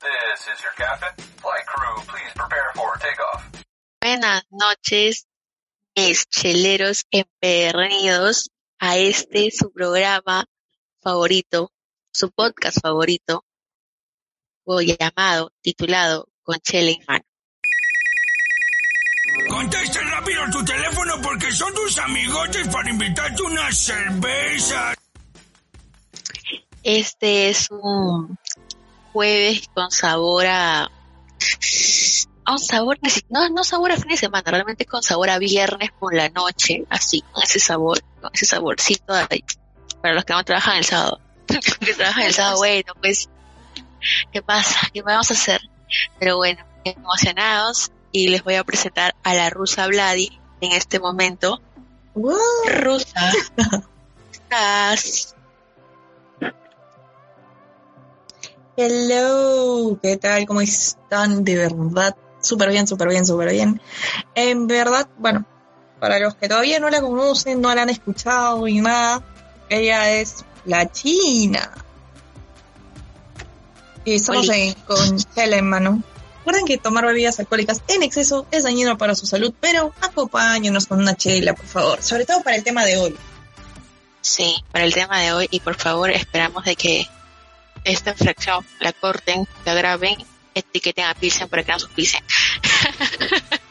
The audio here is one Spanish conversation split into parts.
This is your captain. Flight crew, please prepare for takeoff. Buenas noches, mis cheleros empedernidos, a este su programa favorito, su podcast favorito, o llamado, titulado Con Chela en mano. Contesta rápido tu teléfono porque son tus amigotes para invitarte una cerveza. Este es un jueves con sabor a, a un sabor, no, no sabor a fin de semana, realmente con sabor a viernes por la noche, así, con ese sabor, con ese saborcito ahí, para los que no trabajan el sábado. Los que trabajan el sábado, bueno, pues, ¿qué pasa? ¿Qué vamos a hacer? Pero bueno, emocionados y les voy a presentar a la rusa Vladi en este momento. Rusa, ¿estás? Hello, ¿qué tal? ¿Cómo están? De verdad, súper bien, súper bien, súper bien. En verdad, bueno, para los que todavía no la conocen, no la han escuchado y nada, ella es la China. Y estamos en, con Chela en mano. Recuerden que tomar bebidas alcohólicas en exceso es dañino para su salud, pero acompáñenos con una chela, por favor. Sobre todo para el tema de hoy. Sí, para el tema de hoy y por favor esperamos de que esta infracción la corten, la graben, etiqueten a Pilsen para que no suspicen.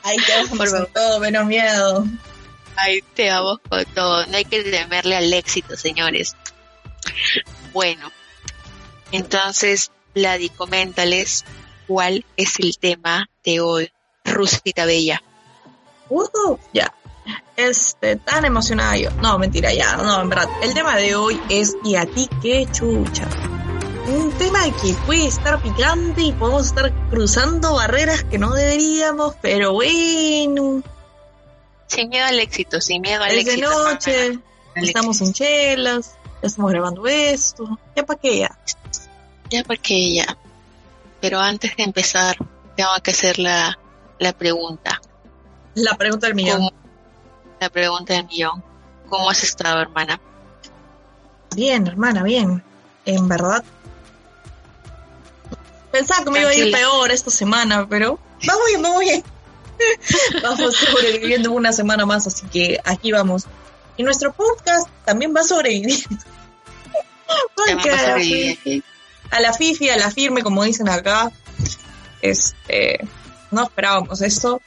Ahí te vamos con todo, menos miedo. Ahí te vamos con todo. No hay que temerle al éxito, señores. Bueno, entonces, Vladi, coméntales cuál es el tema de hoy, Rusita Bella. Uh, ya. Este, tan emocionada yo. No, mentira, ya. No, en verdad. El tema de hoy es ¿y a ti qué chucha? Un tema que puede estar picante y podemos estar cruzando barreras que no deberíamos, pero bueno. Sin miedo al éxito, sin miedo al es éxito. de noche, estamos en chelas, ya estamos grabando esto. ¿Ya para qué ya? Ya porque ya. Pero antes de empezar, tengo que hacer la, la pregunta. La pregunta del millón. ¿Cómo- la pregunta del millón. ¿Cómo has estado, hermana? Bien, hermana, bien. En verdad. Pensaba que me iba a ir peor esta semana, pero vamos bien, vamos bien. vamos sobreviviendo una semana más, así que aquí vamos. Y nuestro podcast también va sobreviviendo. Porque a sobrevivir. fifi, a la fifi, a la firme, como dicen acá, este, no esperábamos esto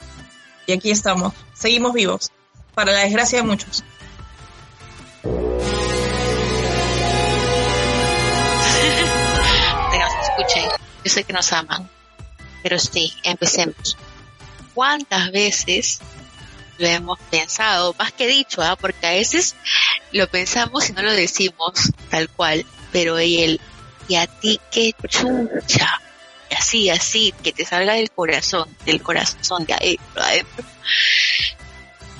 y aquí estamos. Seguimos vivos, para la desgracia de muchos. Yo sé que nos aman. Pero sí, empecemos. ¿Cuántas veces lo hemos pensado? Más que dicho, ¿ah? porque a veces lo pensamos y no lo decimos tal cual. Pero él, y a ti qué chucha. Así, así, que te salga del corazón, del corazón de adentro, adentro.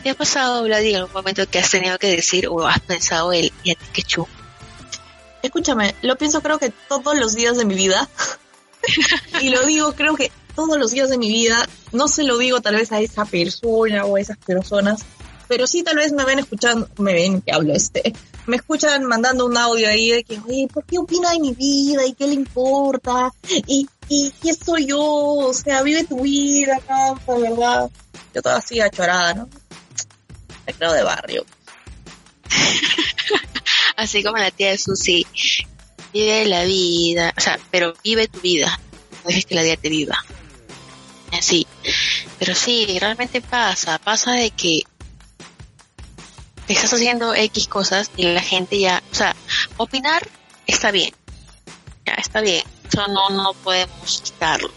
¿Te ha pasado, Vladi, en algún momento que has tenido que decir o has pensado él, y a ti qué chucha? Escúchame, lo pienso creo que todos los días de mi vida. y lo digo creo que todos los días de mi vida. No se lo digo tal vez a esa persona o a esas personas. Pero sí tal vez me ven escuchando, me ven que hablo este, me escuchan mandando un audio ahí de que, oye, ¿por qué opina de mi vida? ¿Y qué le importa? ¿Y, y quién soy yo? O sea, vive tu vida, causa, ¿verdad? Yo toda así achorada, ¿no? Me creo de barrio. así como la tía de Susi, vive la vida, o sea, pero vive tu vida, no dejes que la vida te viva. Así. Pero sí, realmente pasa, pasa de que estás haciendo X cosas y la gente ya, o sea, opinar está bien, ya está bien, eso no, no podemos quitarlo.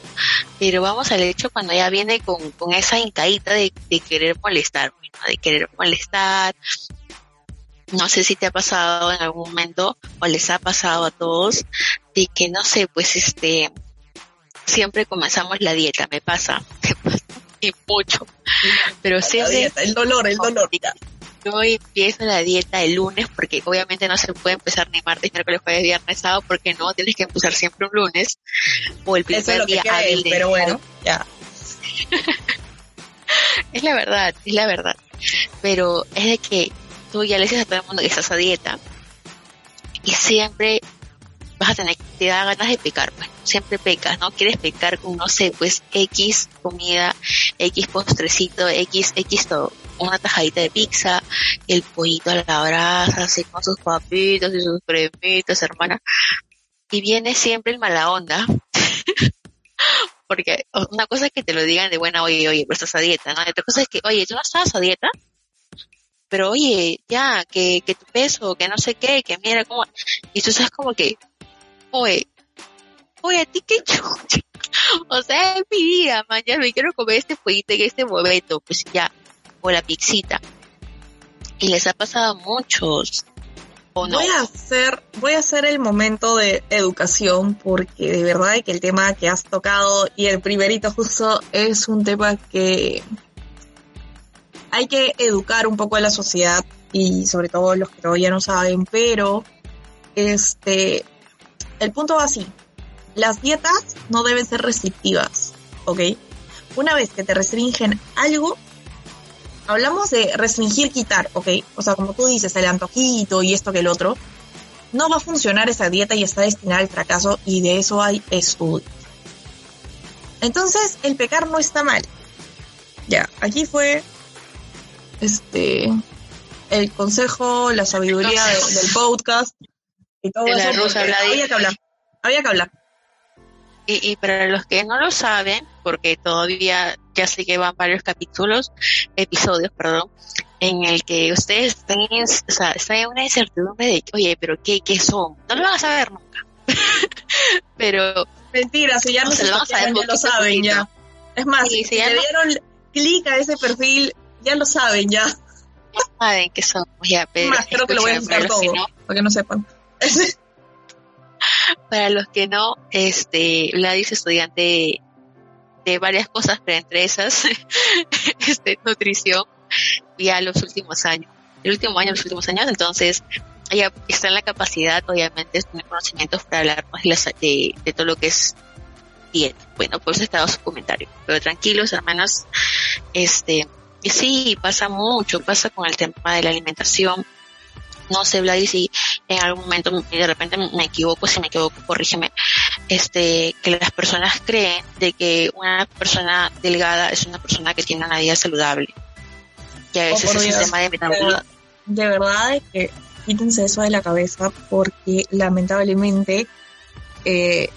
Pero vamos al hecho cuando ya viene con, con esa incaíta de, de querer molestar, de querer molestar, no sé si te ha pasado en algún momento o les ha pasado a todos de que no sé, pues este siempre comenzamos la dieta, me pasa, me pasa y mucho, pero La siempre dieta, el dolor, el dolor. yo empiezo la dieta el lunes porque obviamente no se puede empezar ni martes, miércoles, jueves, viernes, sábado porque no tienes que empezar siempre un lunes o el Eso es primer lo que día creen, hábil de pero bueno, ya. Es la verdad, es la verdad. Pero es de que tú ya le dices a todo el mundo que estás a dieta y siempre vas a tener, te da ganas de pecar, pues siempre pecas, ¿no? Quieres pecar con, no sé, pues X comida, X postrecito, X, X todo. Una tajadita de pizza, el pollito a la brasa, así con sus papitos y sus cremitas, hermana. Y viene siempre el mala onda. Porque una cosa es que te lo digan de buena, oye, oye, pero estás a dieta, ¿no? Y otra cosa es que, oye, tú no estás a dieta, pero oye, ya, que, que tu peso, que no sé qué, que mira cómo, y tú sabes como que, oye, oye, a ti qué chucha, o sea, es mi man, ya me quiero comer este pollito en este momento, pues ya, o la pixita. Y les ha pasado a muchos, o no. Voy a hacer, voy a hacer el momento de educación porque de verdad que el tema que has tocado y el primerito justo es un tema que hay que educar un poco a la sociedad y sobre todo los que todavía no saben, pero este el punto va así. Las dietas no deben ser restrictivas, ¿ok? Una vez que te restringen algo, hablamos de restringir, quitar, ¿ok? O sea, como tú dices, el antojito y esto que el otro, no va a funcionar esa dieta y está destinada al fracaso y de eso hay estudios. Entonces, el pecar no está mal. Ya, aquí fue este el consejo, la sabiduría de- del podcast y todo De la eso. rusa había que hablar. Había que hablar. Y, y para los que no lo saben, porque todavía ya sé que van varios capítulos, episodios, perdón, en el que ustedes están en, o sea, están en una incertidumbre de, oye, pero ¿qué, qué son? No lo van a saber nunca. pero Mentira, si ya No, se lo ver ya lo saben poquito. ya. Es más, Sí, si le no- dieron clic a ese perfil, ya lo saben ya. no saben qué son. Ya, Es pero más, creo que lo voy a buscar que todo, no- para que no sepan. Para los que no, este, Vlad es estudiante de, varias cosas, pero entre esas, este, nutrición, ya los últimos años, el último año, los últimos años, entonces, ella está en la capacidad, obviamente, de tener conocimientos para hablarnos de, de, de todo lo que es dieta. Bueno, por eso estaba su comentario. Pero tranquilos, hermanos, este, y sí, pasa mucho, pasa con el tema de la alimentación. No sé, Vlad, si en algún momento de repente me equivoco, si me equivoco, corrígeme, este, que las personas creen de que una persona delgada es una persona que tiene una vida saludable. Que a Oh, veces por el Dios. sistema de metabolismo De verdad es que quítense eso de la cabeza porque lamentablemente eh,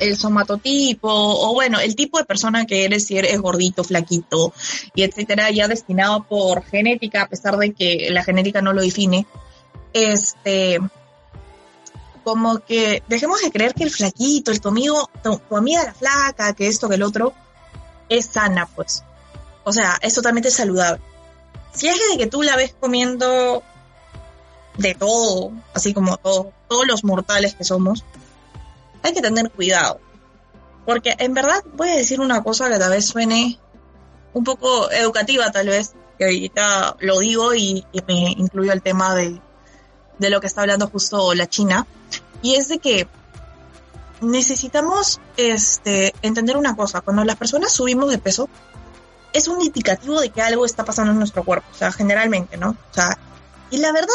el somatotipo o bueno, el tipo de persona que eres, si eres gordito, flaquito y etcétera, ya destinado por genética, a pesar de que la genética no lo define, este como que dejemos de creer que el flaquito, el tu amigo, tu, tu amiga la flaca, que esto, que el otro, es sana, pues. O sea, es totalmente saludable. Si es de que tú la ves comiendo de todo, así como todo, todos los mortales que somos, hay que tener cuidado. Porque en verdad voy a decir una cosa que tal vez suene un poco educativa, tal vez, que ahorita lo digo y, y me incluyo el tema de, de lo que está hablando justo la China, y es de que necesitamos este, entender una cosa, cuando las personas subimos de peso, es un indicativo de que algo está pasando en nuestro cuerpo, o sea, generalmente, ¿no? O sea, y la verdad,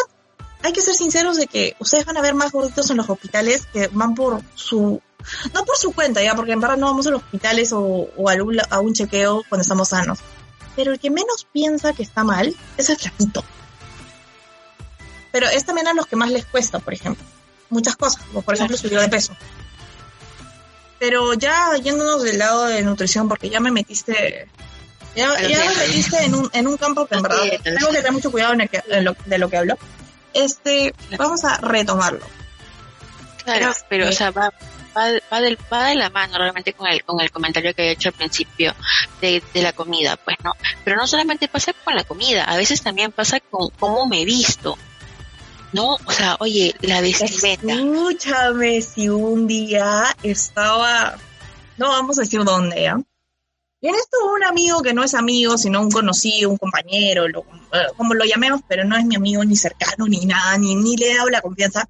hay que ser sinceros de que ustedes van a ver más gorditos en los hospitales que van por su, no por su cuenta, ya, porque en verdad no vamos a los hospitales o, o a, un, a un chequeo cuando estamos sanos. Pero el que menos piensa que está mal es el flaquito. Pero es también a los que más les cuesta, por ejemplo. Muchas cosas, como por ejemplo subir de peso. Pero ya yéndonos del lado de nutrición, porque ya me metiste ya, ya me metiste en un, en un campo que en verdad tengo que tener mucho cuidado en, el que- en lo, de lo que hablo. Este, vamos a retomarlo. Claro, Pero- o sea, va, va, va, del, va de la mano realmente con el, con el comentario que he hecho al principio de, de la comida, pues no. Pero no solamente pasa con la comida, a veces también pasa con cómo me he visto. No, o sea, oye, la vestimenta. Escúchame, si un día estaba, no vamos a decir dónde, ¿ya? Y en esto un amigo que no es amigo, sino un conocido, un compañero, eh, como lo llamemos, pero no es mi amigo ni cercano, ni nada, ni, ni le he dado la confianza.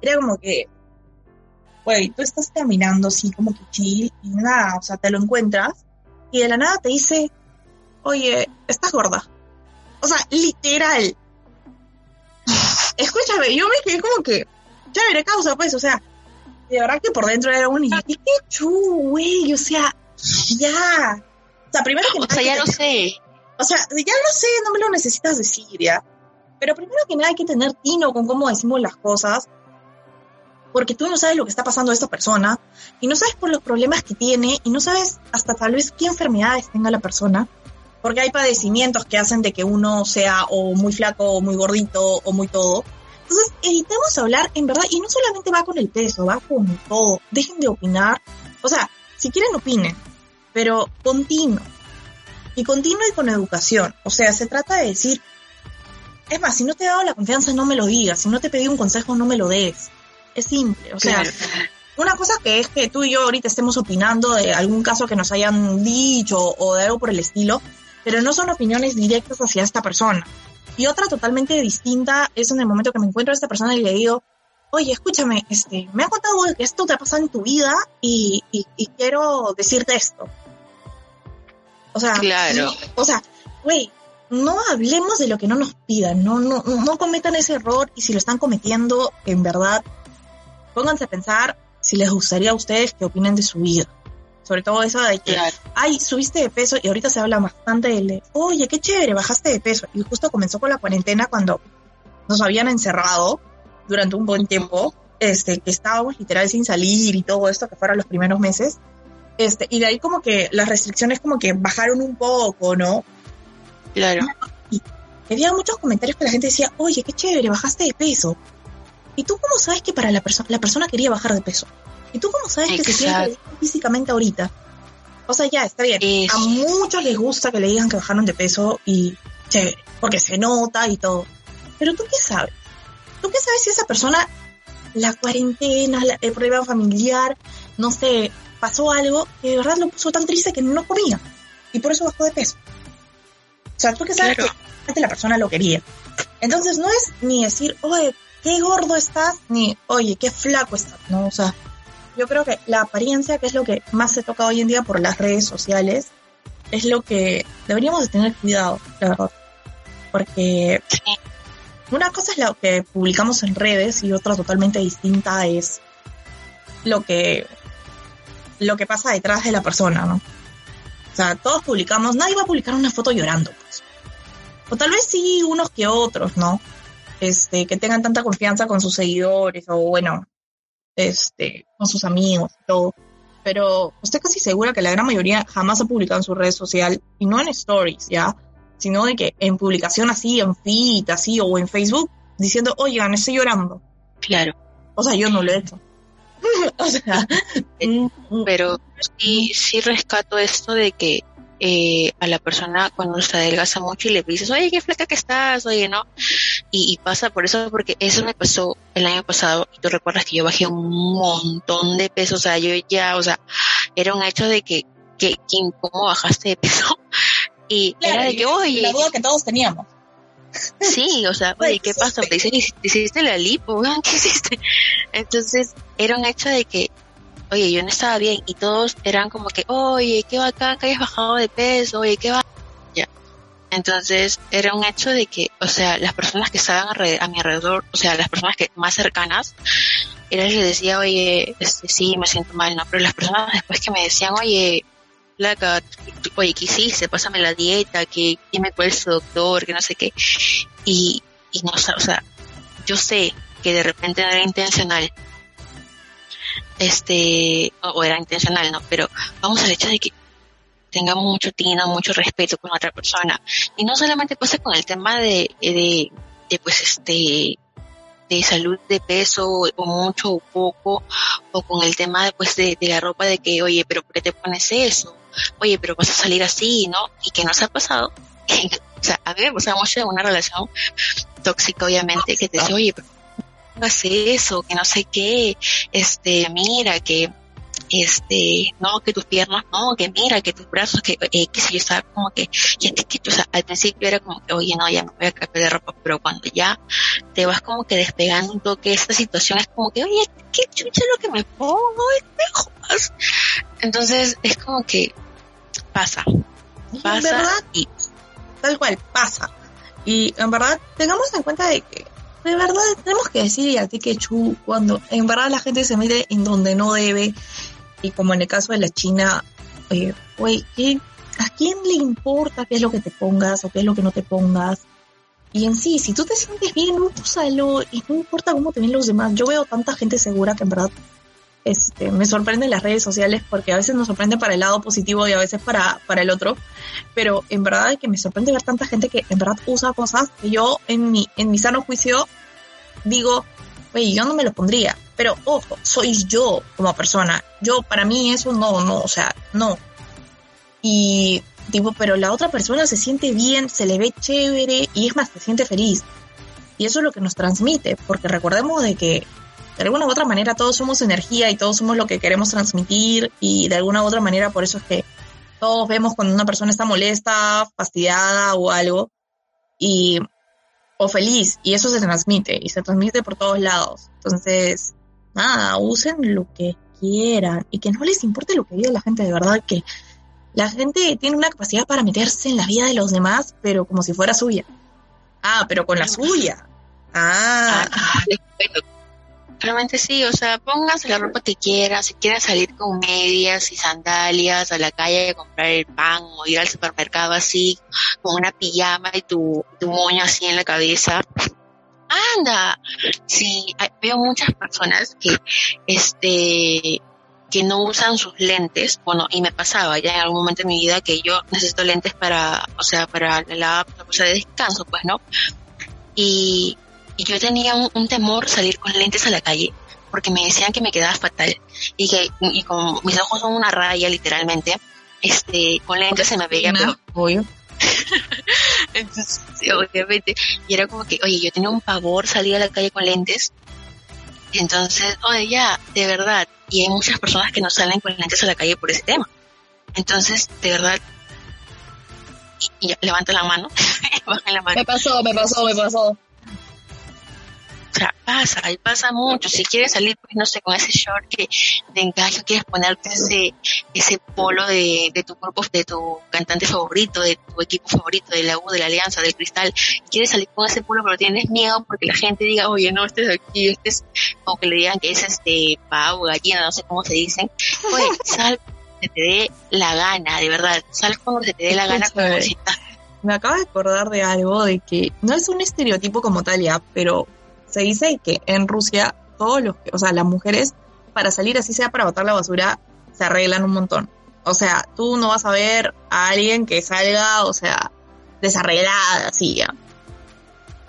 Era como que, güey, tú estás caminando así como que chill y nada, o sea, te lo encuentras y de la nada te dice, oye, estás gorda. O sea, literal. Escúchame, yo me quedé como que, chévere causa, pues, o sea, de verdad que por dentro era un, y qué chu, güey, o sea, ya. O sea, primero que O nada, sea, ya lo sé. o sea, ya lo sé, no me lo necesitas decir, ¿ya? Pero primero que nada hay que tener tino con cómo decimos las cosas, porque tú no sabes lo que está pasando a esta persona, y no sabes por los problemas que tiene, y no sabes hasta tal vez qué enfermedades tenga la persona, porque hay padecimientos que hacen de que uno sea o muy flaco, o muy gordito, o muy todo. Entonces, evitemos hablar en verdad, y no solamente va con el peso, va con todo. Dejen de opinar. O sea, si quieren opinen, pero continuo y continuo y con educación. O sea, se trata de decir, es más, si no te he dado la confianza, no me lo digas. Si no te pedí un consejo, no me lo des. Es simple. O sea, Claro. una cosa que es que tú y yo ahorita estemos opinando de algún caso que nos hayan dicho o de algo por el estilo, pero no son opiniones directas hacia esta persona. Y otra totalmente distinta es en el momento que me encuentro a esta persona y le digo, oye, escúchame, este, me ha contado que esto te ha pasado en tu vida y, y- y quiero decirte esto. O sea, Claro. sí, o sea, güey, no hablemos de lo que no nos pidan, no, no, no cometan ese error y si lo están cometiendo, en verdad, pónganse a pensar si les gustaría a ustedes que opinen de su vida. Sobre todo eso de que, Claro. ay, subiste de peso y ahorita se habla bastante de, oye, qué chévere, bajaste de peso. Y justo comenzó con la cuarentena cuando nos habían encerrado durante un buen tiempo, este, que estábamos literal sin salir y todo esto, que fueron los primeros meses. Este, y de ahí como que las restricciones como que bajaron un poco, ¿no? Claro. había muchos comentarios que la gente decía, oye, qué chévere, bajaste de peso. ¿Y tú cómo sabes que para la persona, la persona quería bajar de peso? ¿Y tú cómo sabes que se siente Exacto. bien físicamente ahorita? O sea, ya, está bien. A muchos les gusta que le digan que bajaron de peso y chévere, porque se nota y todo. Pero tú qué sabes? ¿Tú qué sabes si esa persona, la cuarentena, la- el problema familiar, no sé, pasó algo que de verdad lo puso tan triste que no comía y por eso bajó de peso? O sea, tú qué sabes Claro. que la persona lo quería. Entonces no es ni decir, oye, qué gordo estás, ni, oye, qué flaco estás, ¿no? O sea, yo creo que la apariencia, que es lo que más se toca hoy en día por las redes sociales, es lo que deberíamos de tener cuidado, la verdad. Porque una cosa es lo que publicamos en redes y otra totalmente distinta es lo que lo que pasa detrás de la persona, ¿no? O sea, todos publicamos, nadie va a publicar una foto llorando, pues. O tal vez sí unos que otros, ¿no? Este, que tengan tanta confianza con sus seguidores o bueno, este, con sus amigos y todo. Pero estoy casi segura que la gran mayoría jamás ha publicado en su red social y no en stories, ¿ya? Sino de que en publicación así, en feed, así, o en Facebook, diciendo, oigan, estoy llorando. Claro. O sea, yo no lo he hecho. o sea, mm, Pero sí, sí rescato esto de que eh, a la persona cuando se adelgaza mucho y le dices, oye, qué flaca que estás, oye, ¿no? Y, y pasa por eso, porque eso me pasó el año pasado y tú recuerdas que yo bajé un montón de peso, o sea, yo ya, o sea, era un hecho de que, que, que ¿cómo bajaste de peso? Y claro, era de que, oye, la duda que todos teníamos. Sí, o sea, oye, ¿qué pasa? Te dicen, te hiciste la lipo, ¿qué hiciste? Entonces, era un hecho de que, oye, yo no estaba bien y todos eran como que, oye, qué bacán que hayas bajado de peso, oye, qué bacán. Ya. Entonces, era un hecho de que, o sea, las personas que estaban a mi alrededor, o sea, las personas que más cercanas, era les decía, oye, este, sí, me siento mal, ¿no? Pero las personas después que me decían, oye, Placa, oye, ¿qué hiciste? Pásame la dieta, que dime cuál es tu doctor, que no sé qué. Y, y no, o sea, yo sé que de repente era intencional, este, o, era intencional, ¿no? Pero vamos al hecho de que tengamos mucho tino, mucho respeto con otra persona. Y no solamente pasa con el tema de, de, de pues, este, de salud de peso o, mucho o poco o con el tema pues de, de la ropa de que oye pero ¿por qué te pones eso? Oye pero vas a salir así ¿no? y que nos ha pasado o sea a mí me pasaba mucho en una relación tóxica obviamente que te dice oye pero no hagas eso que no sé qué este mira que este, no, que tus piernas, no, que mira, que tus brazos, que, eh, que si yo estaba como que, ya te quito, o sea, al principio era como que, oye, no, ya me voy a cambiar de ropa, pero cuando ya te vas como que despegando toque, esta situación es como que, oye, qué chucha lo que me pongo, es mejor. Entonces, es como que pasa, Y en pasa verdad, y tal cual, pasa. Y en verdad, tengamos en cuenta de que, de verdad, tenemos que decir a ti que chu, cuando en verdad la gente se mete en donde no debe, y como en el caso de la China, eh, güey, ¿qué- ¿a quién le importa qué es lo que te pongas o qué es lo que no te pongas? Y en sí, si tú te sientes bien, úsalo y no importa cómo te ven los demás. Yo veo tanta gente segura que en verdad este, me sorprende las redes sociales porque a veces nos sorprende para el lado positivo y a veces para, para el otro. Pero en verdad es que me sorprende ver tanta gente que en verdad usa cosas que yo en mi, en mi sano juicio digo, oye, yo no me lo pondría. Pero ojo, soy yo como persona. Yo, para mí eso no, no, o sea, no. Y tipo, pero la otra persona se siente bien, se le ve chévere y es más, se siente feliz. Y eso es lo que nos transmite, porque recordemos de que de alguna u otra manera todos somos energía y todos somos lo que queremos transmitir y de alguna u otra manera por eso es que todos vemos cuando una persona está molesta, fastidiada o algo y o feliz y eso se transmite y se transmite por todos lados. Entonces, nada, usen lo que quieran y que no les importe lo que diga la gente de verdad que la gente tiene una capacidad para meterse en la vida de los demás, pero como si fuera suya. Ah, pero con la suya. Ah, Ah, bueno, realmente sí, o sea, pónganse la ropa que quieran, si quieren salir con medias y sandalias a la calle a comprar el pan o ir al supermercado así, con una pijama y tu, tu moño así en la cabeza. Anda, sí, hay- veo muchas personas que, este, que no usan sus lentes, bueno, y me pasaba ya en algún momento de mi vida que yo necesito lentes para, o sea, para la, la cosa de descanso, pues, ¿no? Y, y yo tenía un, un temor salir con lentes a la calle porque me decían que me quedaba fatal. Y que y como mis ojos son una raya literalmente. Este con lentes se me veía obvio. entonces, obviamente. Y era como que oye yo tenía un pavor salir a la calle con lentes. Entonces oye ya de verdad. Y hay muchas personas que no salen con lentes a la calle por ese tema. Entonces de verdad y, y levanta la mano. Baja la mano. Me pasó, me pasó, me pasó. O sea, pasa, y pasa mucho. Si quieres salir, pues no sé, con ese short que de encaje, quieres ponerte ese, ese polo de, de tu grupo, de tu cantante favorito, de tu equipo favorito, de la U, de la Alianza, del Cristal, quieres salir con ese polo, pero tienes miedo porque la gente diga, oye, no, este es aquí, este es, o que le digan que es este pavo, gallina, no sé cómo se dicen. Pues, sal se te dé la gana, de verdad. Sal cuando se te dé la gana, como Chévere. si estás Me acabo de acordar de algo de que no es un estereotipo como tal ya, pero se dice que en Rusia todos los, o sea, las mujeres para salir así sea para botar la basura se arreglan un montón. O sea, tú no vas a ver a alguien que salga, o sea, desarreglada así ya.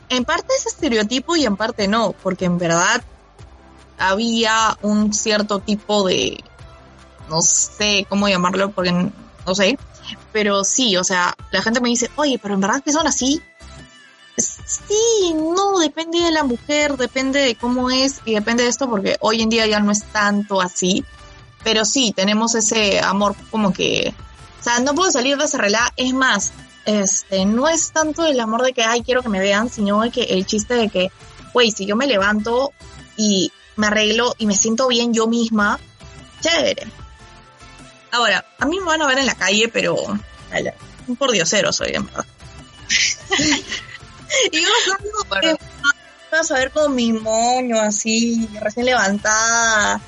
En parte es estereotipo y en parte no, porque en verdad había un cierto tipo de, no sé cómo llamarlo, porque no sé, pero sí, o sea, la gente me dice, oye, pero en verdad que son así. Sí, no, depende de la mujer, depende de cómo es y depende de esto porque hoy en día ya no es tanto así. Pero sí, tenemos ese amor como que, o sea, no puedo salir desarreglada. Es más, este, no es tanto el amor de que, ay, quiero que me vean, sino de que el chiste de que, güey, si yo me levanto y me arreglo y me siento bien yo misma, chévere. Ahora, a mí me van a ver en la calle, pero un por diosero soy, en verdad. y yo salgo que vas a ver con mi moño así, recién levantada,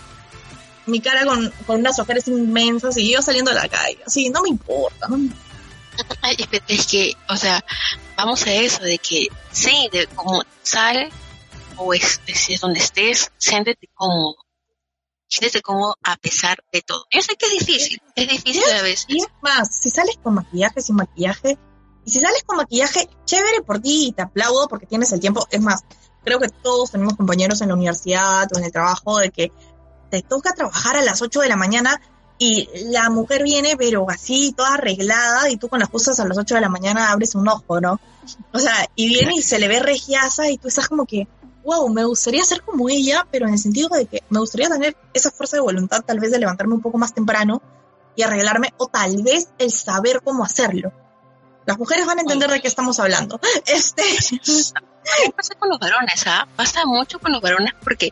mi cara con, con unas ojeras inmensas y yo saliendo a la calle. Así, no me importa, no me Ay, es- que, o sea, vamos a eso, de que sí, de como sal o es donde estés, siéntete cómodo. Siéntete cómodo a pesar de todo. Yo sé que es difícil, es difícil a veces. Y es más, si sales con maquillaje, sin maquillaje, y si sales con maquillaje, chévere por ti y te aplaudo porque tienes el tiempo. Es más, creo que todos tenemos compañeros en la universidad o en el trabajo de que te toca trabajar a las 8 de la mañana y la mujer viene, pero así, toda arreglada, y tú con las cosas a las 8 de la mañana abres un ojo, ¿no? O sea, y viene y se le ve regiasa y tú estás como que, wow, me gustaría ser como ella, pero en el sentido de que me gustaría tener esa fuerza de voluntad, tal vez de levantarme un poco más temprano y arreglarme, o tal vez el saber cómo hacerlo. Las mujeres van a entender de qué estamos hablando. Este. ¿Qué pasa con los varones? ¿ah? Pasa mucho con los varones porque,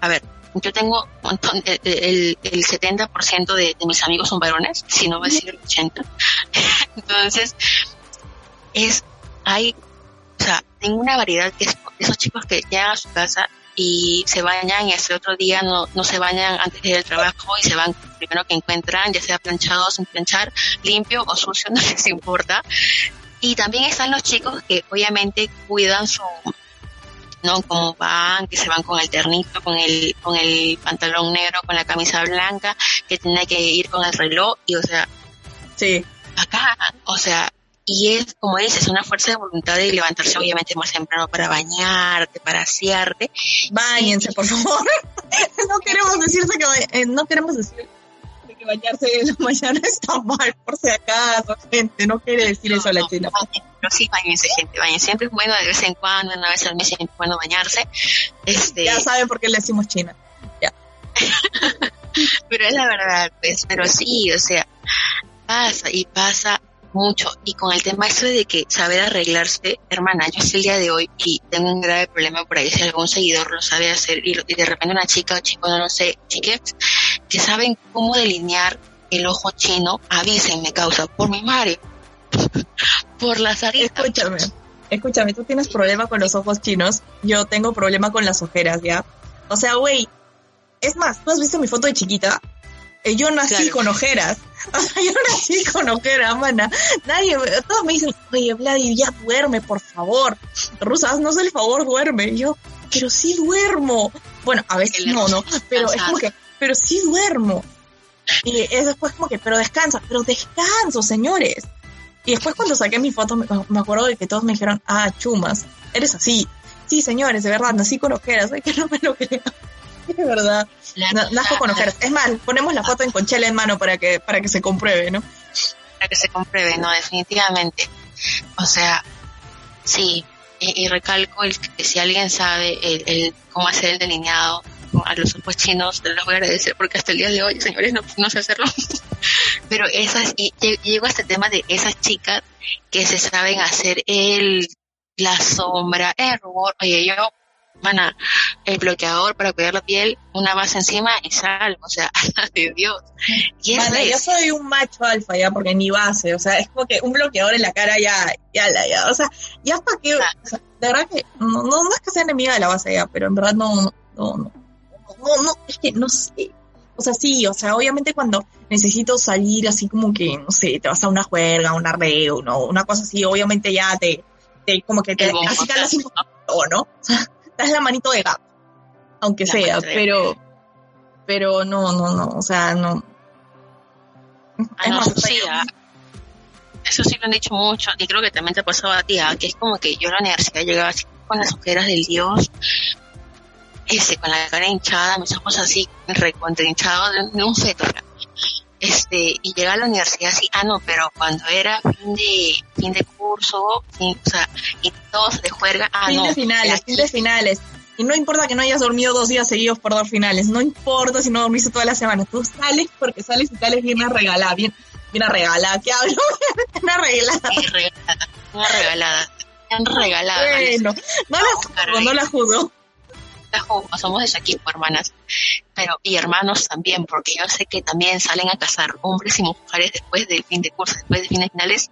a ver, yo tengo un montón, el, el, el 70% de, de mis amigos son varones, si no va a decir el 80%. Entonces, es, hay, o sea, tengo una variedad que es esos chicos que llegan a su casa y se bañan y hasta el otro día no, no se bañan antes de ir al trabajo y se van primero que encuentran, ya sea planchado sin planchar, limpio o sucio, no les importa. Y también están los chicos que obviamente cuidan su, ¿no? Como van, que se van con el ternito, con el, con el pantalón negro, con la camisa blanca, que tiene que ir con el reloj, y o sea, Sí, acá, o sea, y es, como dices, una fuerza de voluntad de levantarse obviamente más temprano para bañarte, para asearte. Báñense, por favor. no queremos decirse que eh, no queremos decir que bañarse en la mañana está mal, por si acaso, gente. No quiere decir eso la china. Pero sí, bañense, gente, bañense. Siempre es bueno de vez en cuando, una vez al mes siempre es bueno bañarse. Este, Ya saben por qué le decimos china. pero es la verdad, pues, pero sí, o sea, pasa y pasa mucho. Y con el tema eso de que saber arreglarse, hermana, yo hasta el día de hoy y tengo un grave problema por ahí, si algún seguidor lo sabe hacer y, y de repente una chica o chico, no lo sé, chiques, que saben cómo delinear el ojo chino, avísenme, causa, por mi madre, por las aritas. Escúchame, escúchame, tú tienes problema con los ojos chinos, yo tengo problema con las ojeras, ¿ya? O sea, güey, es más, ¿tú has visto mi foto de chiquita? Eh, yo nací Claro. con ojeras. O sea, yo nací con ojeras, mana. Nadie, todos me dicen, oye, Vladi, ya duerme, por favor. Rusa, haznos el favor, duerme. Y yo, pero sí duermo. Bueno, a veces El no, ¿no? Pero es como que, pero sí duermo. Y es después como que, pero descansa, pero descanso, señores. Y después cuando saqué mi foto, me, me acuerdo de que todos me dijeron, ah, chumas, eres así. Sí, señores, de verdad, nací con ojeras, ay, que no me lo creo. De verdad, na- nazco con ojeras. Es más, ponemos la foto en conchela en mano para que, para que se compruebe, ¿no? para que se compruebe, no, definitivamente. O sea, sí, y, y recalco el que si alguien sabe el, el cómo hacer el delineado a los ojos chinos, te los voy a agradecer porque hasta el día de hoy, señores, no, no sé hacerlo. Pero esas, y lle- llego a este tema de esas chicas que se saben hacer el, la sombra, el rubor, oye, yo, mana, el bloqueador para cuidar la piel, una base encima y salgo, o sea, de Dios. Y eso Mana, yo soy un macho alfa ya, porque ni base, o sea, es como que un bloqueador en la cara ya, ya, la, ya, o sea, ya para que, o sea, de verdad que, no, no, no es que sea enemiga de la base ya, pero en verdad no, no, no, no, no, no, es que no sé, o sea, sí, o sea, obviamente cuando necesito salir así como que, no sé, te vas a una juerga, una reo, no, una cosa así, obviamente ya te, te como que te, así un ¿no? Das la manito de gato, aunque La sea, pero, pero no, no, no, o sea, no. Ah, Es no, sí, ah, eso sí lo han dicho mucho y creo que también te pasaba a ti, ah, que es como que yo a la universidad llegaba así con las ojeras del Dios, este, con la cara hinchada, mis ojos así recontrinchados de, de un feto. Este, y llegaba a la universidad así, ah no, pero cuando era fin de, fin de curso, fin- o sea, y todos de juerga, ah fin no. de finales, fin de finales. Y no importa que no hayas dormido dos días seguidos por dos finales, no importa si no dormiste toda la semana, tú sales porque sales y sales bien arregalada, bien, bien arregalada, ¿qué hablo? bien arreglada. y regalada, una regalada, bien regalada. Bueno, no la juzgo, no la juzgo. Somos de su equipo, hermanas. Pero, y hermanos también, porque yo sé que también salen a cazar, hombres y mujeres después del fin de curso, después de fines finales,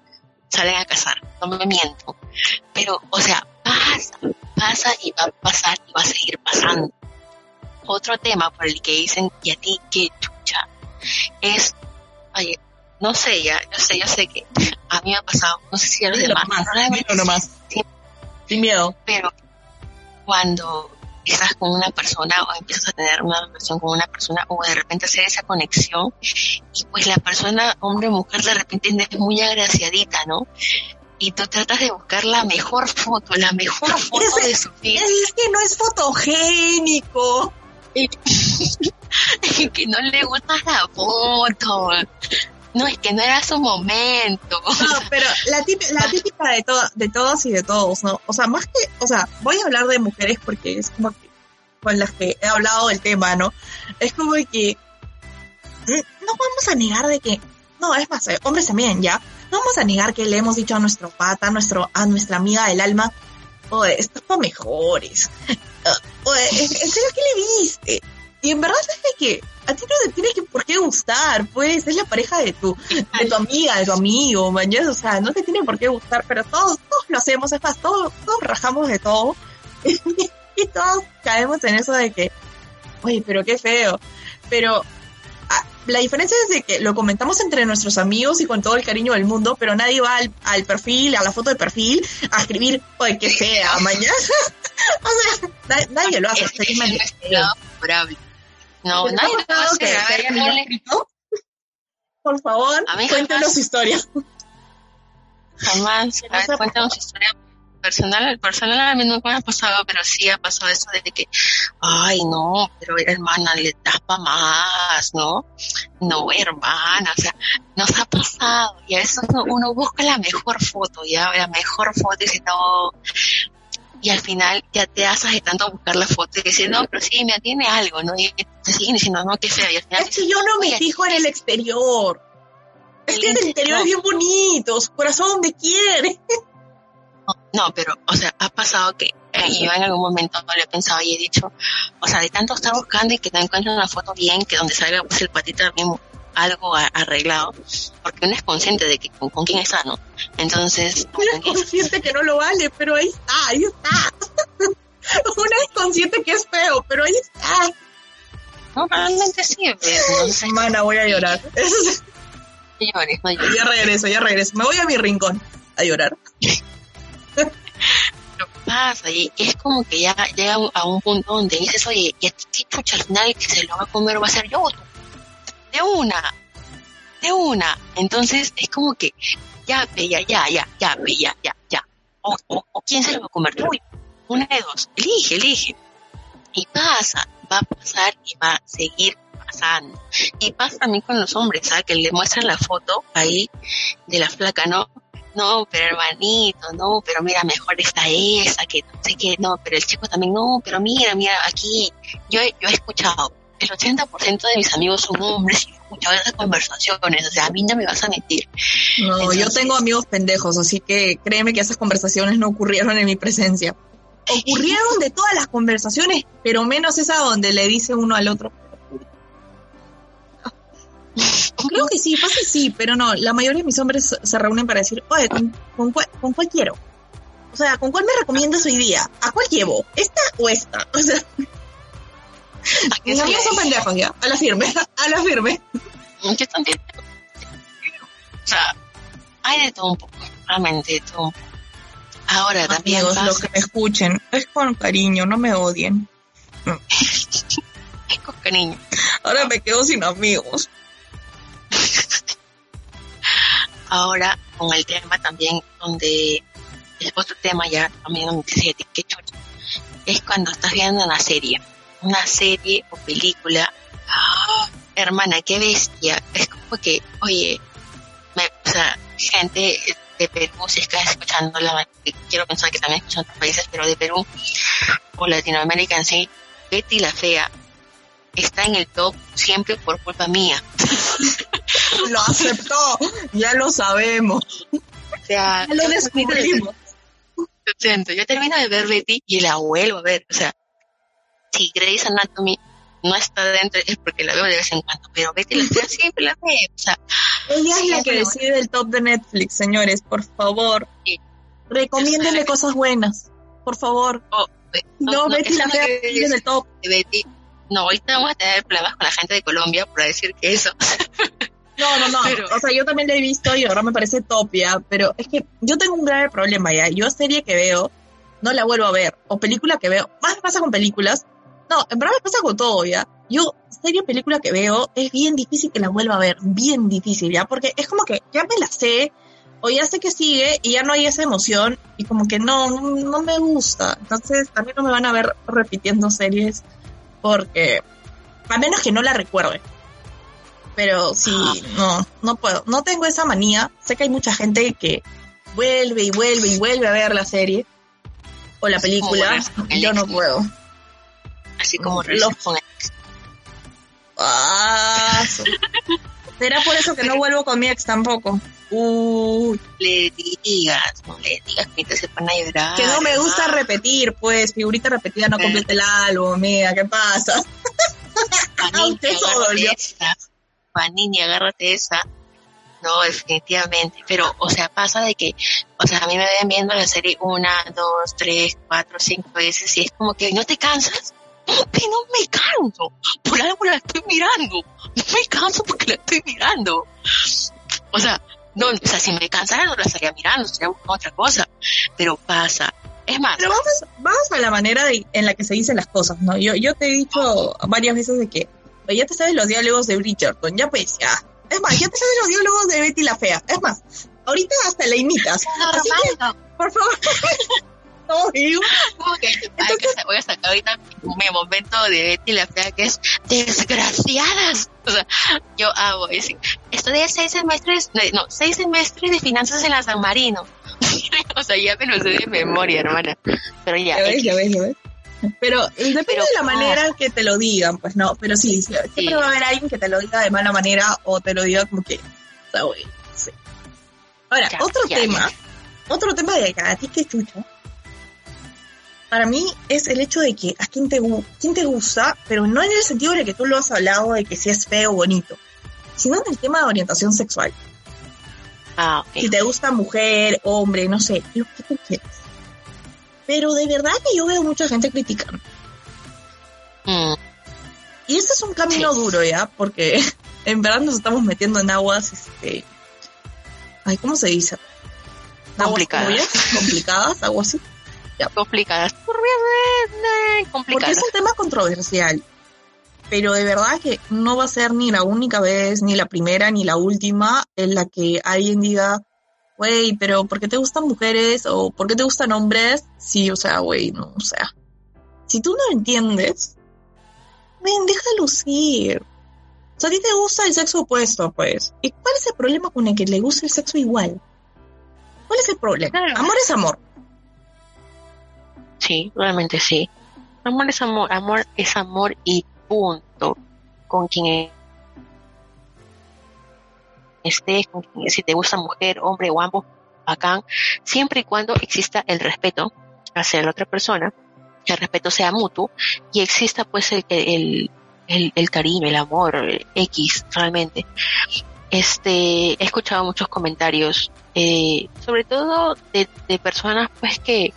salen a cazar, no me miento. Pero, o sea, pasa, pasa y va a pasar y va a seguir pasando. Otro tema por el que dicen, y a ti, qué chucha, es, oye, no sé ya, yo sé, yo sé que a mí me ha pasado, no sé si a los demás, nomás, sí, Sin miedo. pero cuando estás con una persona o empiezas a tener una relación con una persona o de repente hacer esa conexión y pues la persona, hombre o mujer, de repente es muy agraciadita, ¿no? y tú tratas de buscar la mejor foto, la mejor foto Ese- de su vida. Es que no es fotogénico. que no le gusta la foto. No, es que no era su momento. No, pero la típica, la típica de, to- de todas y de todos, ¿no? O sea, más que, o sea, voy a hablar de mujeres porque es como que con las que he hablado del tema, ¿no? Es como que mm, no vamos a negar de que, no, es más, eh, hombres también, ¿ya? No vamos a negar que le hemos dicho a nuestro pata, a, nuestro, a nuestra amiga del alma, oye, estás pa' mejores. Oye, ¿en en serio qué le viste? Y en verdad es de que a ti no te tiene que por qué gustar, pues, es la pareja de tu, de tu amiga, de tu amigo, mañana, o sea, no te tiene por qué gustar, pero todos, todos lo hacemos, es más, todos, todos rajamos de todo. y todos caemos en eso de que, oye, pero qué feo. Pero ah, la diferencia es de que lo comentamos entre nuestros amigos y con todo el cariño del mundo, pero nadie va al, al perfil, a la foto de perfil, a escribir, oye, qué fea, mañana. o sea, na- nadie lo hace. Ese es felizmente. No, ¿Les ha nadie lo pasado hace. que A ver, ponle-? Por favor, A mí cuéntenos jamás. su historia. Jamás. ¿Qué A ver, cuéntanos su historia personal. Personal a mí nunca me ha pasado, pero sí ha pasado eso de que, ay, no, pero hermana, le das pa' más, ¿no? No, hermana, o sea, nos ha pasado. Y a eso uno, uno busca la mejor foto, ya, la mejor foto y dice, no. Y al final ya te asas de tanto buscar la foto y dices, no, pero sí, me tiene algo, ¿no? Y te siguen diciendo, no, qué feo. Y al final Es que yo no me fijo en el exterior. Es que el interior interior. es bien bonito, su corazón donde quiere. No, pero, o sea, ha pasado que eh, yo en algún momento lo he pensado y he dicho, o sea, de tanto estar buscando y que no encuentro una foto bien, que donde salga pues el patita bien algo a- arreglado, porque uno es consciente de que con, con quién está, ¿no? Entonces, Uno es consciente que no lo vale, pero ahí está, ahí está. Uno es consciente que es feo, pero ahí está. no, realmente sí, sé, Mana, voy a llorar. Llores, no llores. ya regreso, ya regreso. Me voy a mi rincón a llorar. Pero pasa, y es como que ya llega a un- punto donde dices, oye, y a ti qué chucha al final que se lo va a comer va a ser yo, o tú. De una, de una. Entonces es como que, ya, ya, ya, ya, ya, ya, ya, ya. O, o, quién se lo va a comer, tú, una de dos, elige, elige. Y pasa, va a pasar y va a seguir pasando. Y pasa también con los hombres, ¿sabes? Que le muestran la foto ahí de la flaca, ¿no? no, pero hermanito, no, pero mira, mejor está esa, que no sé qué, no, pero el chico también, no, pero mira, mira, aquí, yo, yo he escuchado, el 80% de mis amigos son hombres y he escuchado esas conversaciones, o sea, a mí no me vas a mentir. No, yo tengo amigos pendejos, así que créeme que esas conversaciones no ocurrieron en mi presencia. Ocurrieron de todas las conversaciones, pero menos esa donde le dice uno al otro. Creo que sí, fácil sí, pero no, la mayoría de mis hombres se reúnen para decir, oye, ¿con, con cuál, con cuál quiero? O sea, ¿con cuál me recomiendas hoy día? ¿A cuál llevo? ¿Esta o esta? O sea, ¿A qué mis se amigos le son pendejos ya, a la firme, a la firme. Yo también. O sea, hay de todo un poco, realmente de todo un poco. Ahora también Amigos, pasa, los que me escuchen, es con cariño, no me odien. es con cariño. Ahora me quedo sin amigos. Ahora con el tema también donde es otro tema ya también que es cuando estás viendo una serie una serie o película ¡ah! hermana qué bestia es como que oye me, o sea gente de Perú si es que estás escuchando la, quiero pensar que también escuchan otros países pero de Perú o Latinoamérica en sí Betty la fea está en el top siempre por culpa mía Lo aceptó, ya lo sabemos. o sea Ya lo descubrimos. Lo siento, yo termino de ver Betty y la vuelvo a ver. O sea, si Grey's Anatomy no está dentro es porque la veo de vez en cuando, pero Betty la fea siempre la veo. O sea, Ella es la que decide el top de Netflix, señores, por favor. Sí. Recomiéndenle cosas buenas, por favor. oh, ve- No, Betty eso la no fea en el top. Betty. No, ahorita vamos a tener problemas con la gente de Colombia por decir que eso. No, no, no. Pero- O sea, yo también la he visto y ahora me parece top ya, pero es que yo tengo un grave problema ya. Yo serie que veo, no la vuelvo a ver. O película que veo, más me pasa con películas. No, en verdad me pasa con todo ya. Yo, serie o película que veo, es bien difícil que la vuelva a ver. Bien difícil ya, porque es como que ya me la sé. o ya sé que sigue y ya no hay esa emoción y como que no, no, no me gusta. Entonces también no me van a ver repitiendo series porque, a menos que no la recuerde. Pero sí, no, no puedo. No tengo esa manía. Sé que hay mucha gente que vuelve y vuelve y vuelve a ver la serie o la película. Yo no puedo. Así como Lo- reírse con el ex. Ah, Será por eso que no vuelvo con mi ex tampoco. Uy, le digas, no le digas que te se van a llorar. que no me gusta repetir, pues, figurita repetida no completa el álbum, mira, ¿qué pasa? Panini, agárrate esa. Panini, agárrate esa. No, definitivamente. Pero, o sea, pasa de que, o sea, a mí me ven viendo la serie una, dos, tres, cuatro, cinco veces y es como que no te cansas. ¿Cómo que no me canso? Por algo la estoy mirando. No me canso porque la estoy mirando. O sea, no, o sea, si me cansara no la estaría mirando, estaría buscando otra cosa. Pero pasa. Es más, Pero vamos, vamos a la manera de- en la que se dicen las cosas, ¿no? Yo, yo te he dicho varias veces de que "Oye, ya te sabes los diálogos de Bridgerton, ya pues, ya. Es más, ya te sabes los diálogos de Betty la Fea. Es más, ahorita hasta la imitas. Así que, por favor. No, digo, como que, ay, que voy a sacar ahorita mi momento de Betty la fea que es desgraciadas. O sea, yo hago ese. Estudié seis semestres, de- no, seis semestres de finanzas en la San Marino. o sea, ya me lo sé de memoria, hermana. Pero ya, Ya ves, ya ves, ya ves. Pero depende Pero de la pasa. manera que te lo digan, pues no, pero sí, sí, siempre Sí. va a haber alguien que te lo diga de mala manera o te lo diga como que, está bueno, sí. Ahora, Ya, otro ya, tema, ya. otro tema de que a ti que chucha, para mí es el hecho de que a quién te, quién te gusta, pero no en el sentido de que tú lo has hablado de que si es feo o bonito, sino en el tema de orientación sexual. Ah, ok. Si te gusta mujer, hombre, no sé, lo que tú quieras. Pero de verdad que yo veo mucha gente criticando. Mm, Y este es un camino Sí. duro ya, porque en verdad nos estamos metiendo en aguas, este, ay, ¿cómo se dice? Complicadas. complicadas, algo así. Complicadas. Eh, eh, Porque complicadas. es un tema controversial. Pero de verdad que no va a ser ni la única vez, ni la primera, ni la última en la que alguien diga, güey, pero ¿por qué te gustan mujeres o por qué te gustan hombres? Sí, o sea, güey, no, o sea. Si tú no entiendes, ven, déjalo ir. O sea, a ti te gusta el sexo opuesto, pues. ¿Y cuál es el problema con el que le gusta el sexo igual? ¿Cuál es el problema? Claro. Amor es amor. Sí, realmente sí. Amor es amor, amor es amor y punto. Con quien estés, con quien- si te gusta mujer, hombre o ambos, bacán, siempre y cuando exista el respeto hacia la otra persona, que el respeto sea mutuo y exista pues el, el, el, cariño, el amor, el X realmente. Este, he escuchado muchos comentarios, eh, sobre todo de, de personas pues que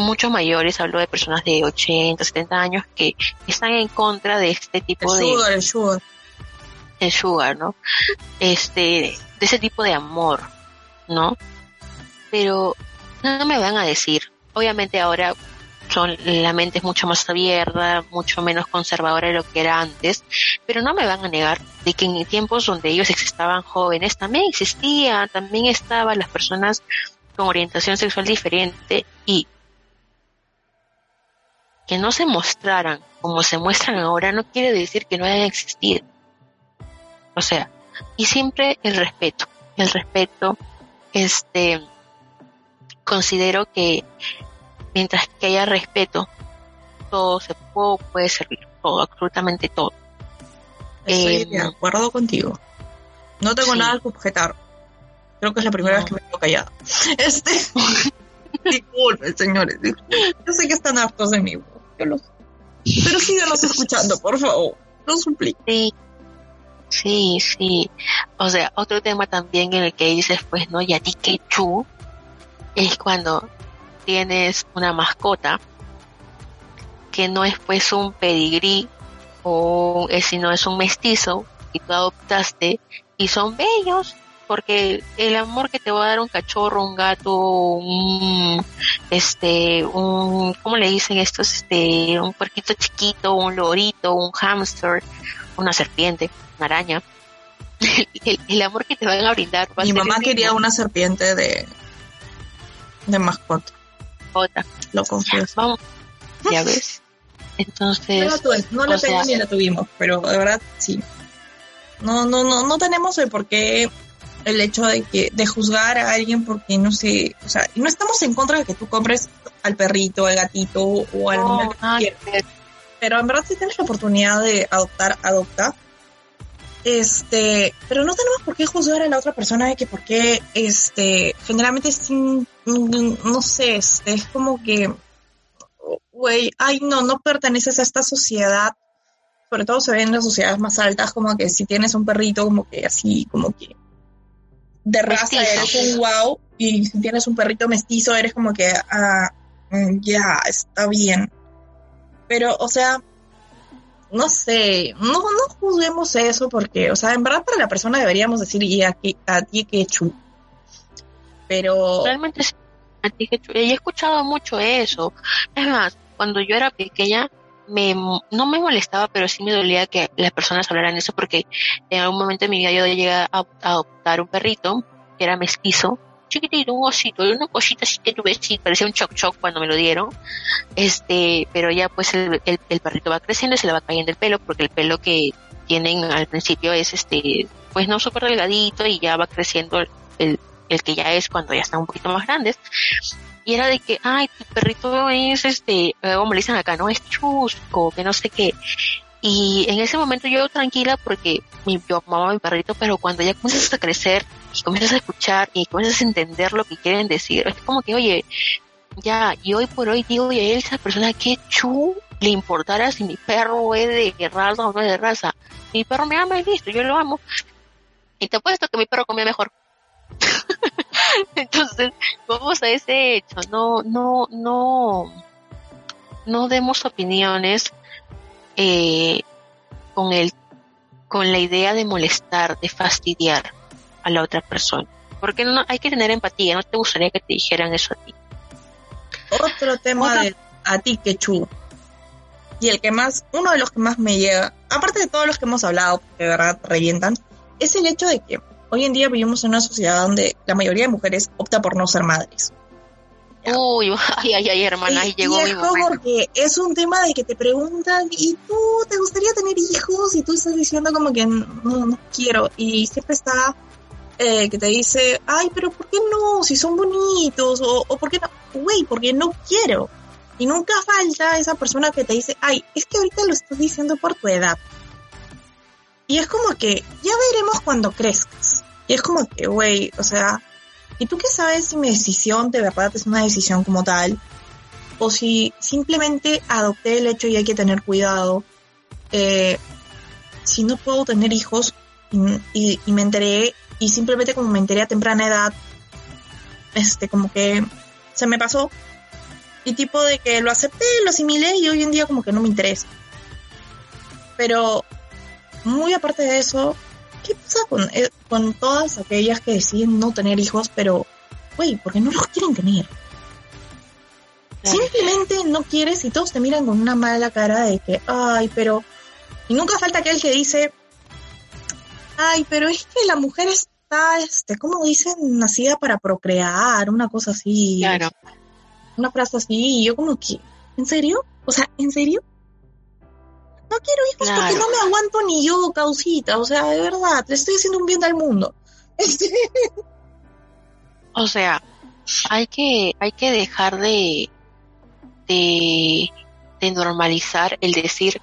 muchos mayores, hablo de personas de 80, 70 años que están en contra de este El tipo de sugar, el sugar. el sugar, ¿no? Este, de ese tipo de amor, ¿no? Pero no me van a decir, obviamente ahora son, la mente es mucho más abierta, mucho menos conservadora de lo que era antes, pero no me van a negar de que en tiempos donde ellos estaban jóvenes también existía, también estaban las personas con orientación sexual diferente y que no se mostraran como se muestran ahora no quiere decir que no hayan existido. O sea, y siempre el respeto, el respeto, este, considero que mientras que haya respeto, todo se puede, puede servir, todo, absolutamente todo. Estoy Eh, de acuerdo contigo. No tengo sí. nada que objetar. Creo que es la primera No. vez que me quedo callada. Este. disculpen, señores. Yo sé que están hartos de mí. Yo lo sé. Pero síganos escuchando, por favor. Lo suplico. Sí, sí, sí. O sea, otro tema también en el que dices, pues, no, y a ti que chu, es cuando tienes una mascota que no es pues un pedigrí o es, sino es un mestizo y tú adoptaste y son bellos porque el amor que te va a dar un cachorro, un gato, un este, un, ¿cómo le dicen estos? Este, un puerquito chiquito, un lorito, un hámster, una serpiente, una araña, el, el amor que te van a brindar. va Mi mamá quería mismo. una serpiente de, de mascota, Otra. lo confieso. Vamos, ya ves. Entonces, No la, tuve, no la sea, tengo ni la tuvimos, pero de verdad sí. No, no, no, no tenemos el por qué el hecho de que de juzgar a alguien porque no sé, o sea, no estamos en contra de que tú compres al perrito, al gatito o al animal que ver. pero en verdad si tienes la oportunidad de adoptar, adopta. Este, pero no tenemos por qué juzgar a la otra persona de que por qué, este, generalmente sin, no sé, este, es como que, güey, ay no, no perteneces a esta sociedad. Sobre todo se ve en las sociedades más altas, como que si tienes un perrito, como que así, como que de raza Mestizo. eres un wow, y si tienes un perrito mestizo, eres como que, ah, mm, ya, está bien. Pero, o sea, no sé, no, no juzguemos eso porque, o sea, en verdad para la persona deberíamos decir, y a, ti- a ti que chu. Pero, Realmente sí. Así que chu- y he escuchado mucho eso. Es más, cuando yo era pequeña, me, no me molestaba, pero sí me dolía que las personas hablaran eso porque en algún momento de mi vida yo llegué a, adoptar un perrito que era mestizo, chiquitito, un osito, una cosita así que tuve, sí, parecía un choc choc cuando me lo dieron. Este, pero ya pues el, el, el perrito va creciendo se le va cayendo el pelo porque el pelo que tienen al principio es este, pues no súper delgadito y ya va creciendo el, el que ya es cuando ya están un poquito más grandes. Y era de que, ay, tu perrito es este, eh, como le dicen acá, no es chusco, que no sé qué. Y en ese momento yo tranquila porque mi, yo amaba a mi perrito, pero cuando ya comienzas a crecer y comienzas a escuchar y comienzas a entender lo que quieren decir, es como que, oye, ya, y hoy por hoy digo, y a esa persona, que chu le importara si mi perro es de raza o no es de raza. Mi perro me ama y listo, yo lo amo. Y te apuesto que mi perro come mejor. Entonces, vamos a ese hecho, no, no, no, no demos opiniones eh, con el, con la idea de molestar, de fastidiar a la otra persona. Porque no, hay que tener empatía, no te gustaría que te dijeran eso a ti. otro tema Otra- de a ti que chu. Y el que más, uno de los que más me llega, aparte de todos los que hemos hablado, que de verdad revientan, es el hecho de que hoy en día vivimos en una sociedad donde la mayoría de mujeres opta por no ser madres. Ya. Uy, ay, ay, ay, hermana, ahí Y- llegó y mi momento. que es un tema de que te preguntan, ¿y tú te gustaría tener hijos? Y tú estás diciendo como que no, no quiero. Y siempre está eh, que te dice, ay, pero ¿por qué no? Si son bonitos. O, o ¿por qué no? Güey, porque no quiero. Y nunca falta esa persona que te dice, ay, es que ahorita lo estás diciendo por tu edad. Y es como que ya veremos cuando crezcas. Y es como que, güey, o sea, ¿y tú qué sabes si mi decisión de verdad es una decisión como tal? O si simplemente adopté el hecho y hay que tener cuidado. Eh, si no puedo tener hijos y, y- me enteré, y simplemente como me enteré a temprana edad, este, como que se me pasó. Y tipo de que lo acepté, lo asimilé y hoy en día como que no me interesa. Pero muy aparte de eso, ¿qué pasa con, eh, con todas aquellas que deciden no tener hijos, pero, güey, porque no los quieren tener? Simplemente no quieres y todos te miran con una mala cara de que, ay, pero... Y nunca falta aquel que dice, ay, pero es que la mujer está, este, ¿cómo dicen? Nacida para procrear, una cosa así. Claro. Una frase así, y yo como que, ¿en serio? O sea, ¿en serio? No quiero hijos porque no me aguanto ni yo, causita. O sea, de verdad, le estoy haciendo un bien al mundo. O sea, hay que, hay que dejar de, de, de normalizar el decir,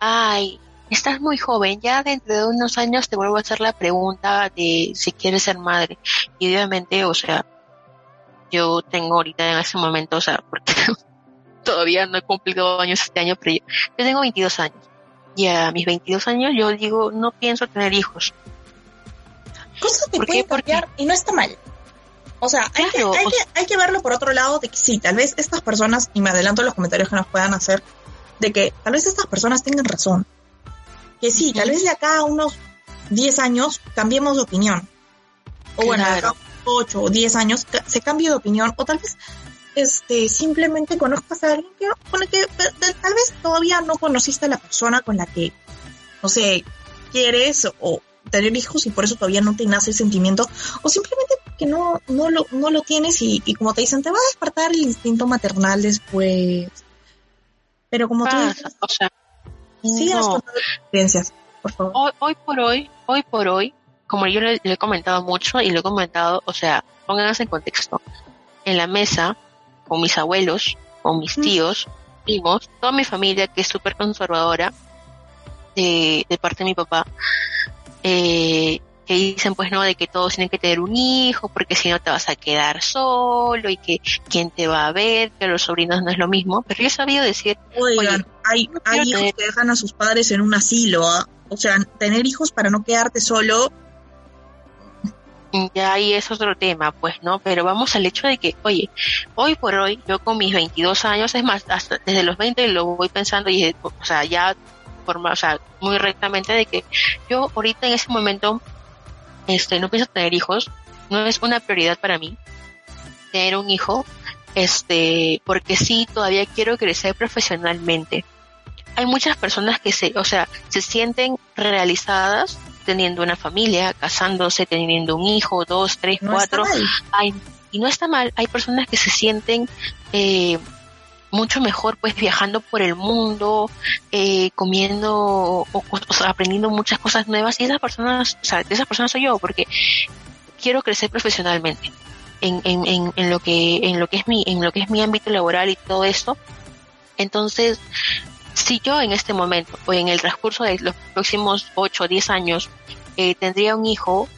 ay, estás muy joven, ya dentro de unos años te vuelvo a hacer la pregunta de si quieres ser madre. Y obviamente, o sea, yo tengo ahorita en ese momento, o sea, porque todavía no he cumplido años este año, pero yo, yo tengo 22 años. Y a mis 22 años yo digo, no pienso tener hijos. cosas que pueden cambiar y no está mal. O sea, hay, Claro, que, hay, o que, hay que verlo por otro lado de que sí, tal vez estas personas, y me adelanto a los comentarios que nos puedan hacer, de que tal vez estas personas tengan razón. Que sí, tal vez de acá a unos 10 años cambiemos de opinión. O bueno, de acá a 8 o 10 años se cambie de opinión. O tal vez este simplemente conozcas a alguien que, con el que tal vez todavía no conociste a la persona con la que, no sé, quieres o tener hijos y por eso todavía no te nace el sentimiento, o simplemente que no, no, lo, no lo tienes y, y como te dicen, te va a despertar el instinto maternal después. Pero como tú dices, Pasa, o sea, sigas no. experiencias, por favor. hoy, hoy por hoy, hoy por hoy, como yo le, le he comentado mucho y lo he comentado, o sea, pónganse en contexto. En la mesa, con mis abuelos, con mis tíos, primos, toda mi familia que es súper conservadora, de, de parte de mi papá, eh, que dicen pues no, de que todos tienen que tener un hijo, porque si no te vas a quedar solo y que quién te va a ver, que los sobrinos no es lo mismo, pero yo he sabido decir, Oigan, hay, no hay hijos tener- que dejan a sus padres en un asilo, ¿ah? o sea, tener hijos para no quedarte solo, Ya ahí es otro tema, pues, ¿no? Pero vamos al hecho de que, oye, hoy por hoy, yo con mis 22 años, es más, hasta desde los 20 lo voy pensando y, o sea, ya, forma, o sea, muy rectamente de que yo ahorita en ese momento, este, no pienso tener hijos, no es una prioridad para mí tener un hijo, este, porque sí, todavía quiero crecer profesionalmente. Hay muchas personas que se, o sea, se sienten realizadas teniendo una familia, casándose, teniendo un hijo, dos, tres, no cuatro. Hay- y no está mal, hay personas que se sienten eh, mucho mejor pues viajando por el mundo, eh, comiendo o, o- o sea, aprendiendo muchas cosas nuevas y esas personas, o sea, de esas personas soy yo porque quiero crecer profesionalmente en, en, en, en lo que en lo que es mi en lo que es mi ámbito laboral y todo esto. Entonces, si yo en este momento o en el transcurso de los próximos 8 o 10 años eh, tendría un hijo,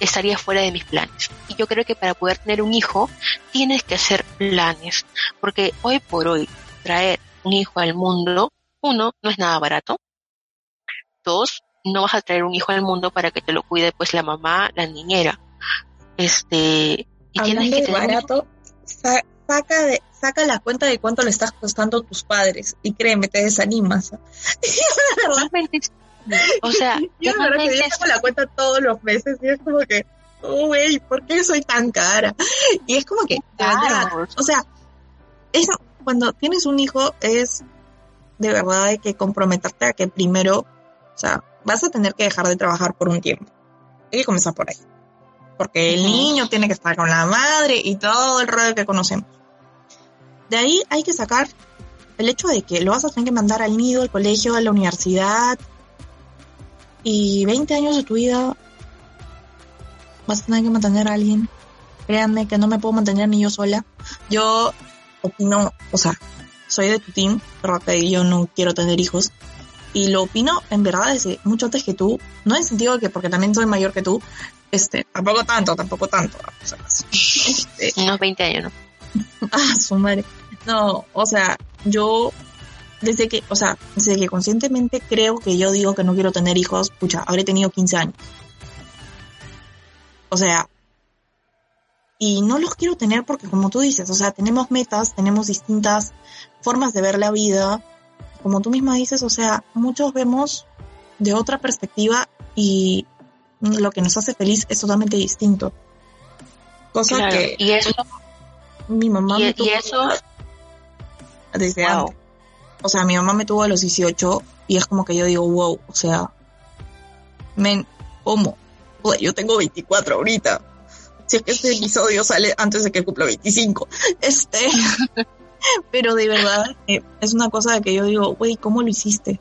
estaría fuera de mis planes. Y yo creo que para poder tener un hijo tienes que hacer planes, porque hoy por hoy traer un hijo al mundo, uno, no es nada barato. Dos, no vas a traer un hijo al mundo para que te lo cuide pues la mamá, la niñera. Este, y tienes que tener barato, saca, de, saca la cuenta de cuánto le estás costando a tus padres y créeme, te desanimas. o sea, yo la verdad que yo saco la cuenta todos los meses y es como que, oh, güey, ¿por qué soy tan cara? Y es como que, verdad, o sea, es, cuando tienes un hijo es de verdad hay que comprometerte a que primero, o sea, vas a tener que dejar de trabajar por un tiempo. Hay que comenzar por ahí. Porque el niño tiene que estar con la madre y todo el rollo que conocemos. De ahí hay que sacar el hecho de que lo vas a tener que mandar al nido, al colegio, a la universidad. Y 20 años de tu vida vas a tener que mantener a alguien. Créanme que no me puedo mantener ni yo sola. Yo opino, o sea, soy de tu team, pero que yo no quiero tener hijos. Y lo opino en verdad desde mucho antes que tú. No en el sentido de que porque también soy mayor que tú. Este, tampoco tanto, tampoco tanto. o sea, este, unos 20 años, ¿no? Ah, su madre. No, o sea, yo desde que, o sea, desde que conscientemente creo que yo digo que no quiero tener hijos, pucha, habré tenido 15 años. O sea, y no los quiero tener porque como tú dices, o sea, tenemos metas, tenemos distintas formas de ver la vida. Como tú misma dices, o sea, muchos vemos de otra perspectiva y lo que nos hace feliz es totalmente distinto. Cosa Claro, que y eso, mi mamá y, me y tuvo eso, desde wow. antes. O sea, mi mamá me tuvo a los 18 y es como que yo digo, wow, o sea, men, ¿cómo? Joder, yo tengo 24 ahorita. Si es que este episodio sale antes de que cumpla 25. Este, pero de verdad eh, es una cosa de que yo digo, güey, ¿cómo lo hiciste?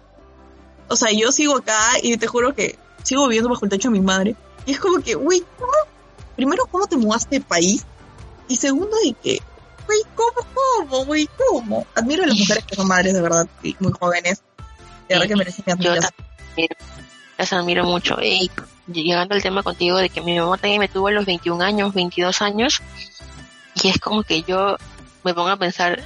O sea, yo sigo acá y te juro que sigo viviendo bajo el techo de mi madre. Y es como que, güey, ¿cómo? Primero, ¿cómo te mudaste de país? Y segundo, de que, güey, ¿cómo, cómo, güey, cómo? Admiro a las mujeres que son madres de verdad y muy jóvenes. De verdad que merecen mi admiración. las admiro mucho. Y llegando al tema contigo de que mi mamá también me tuvo a los 21 años, 22 años, y es como que yo me pongo a pensar,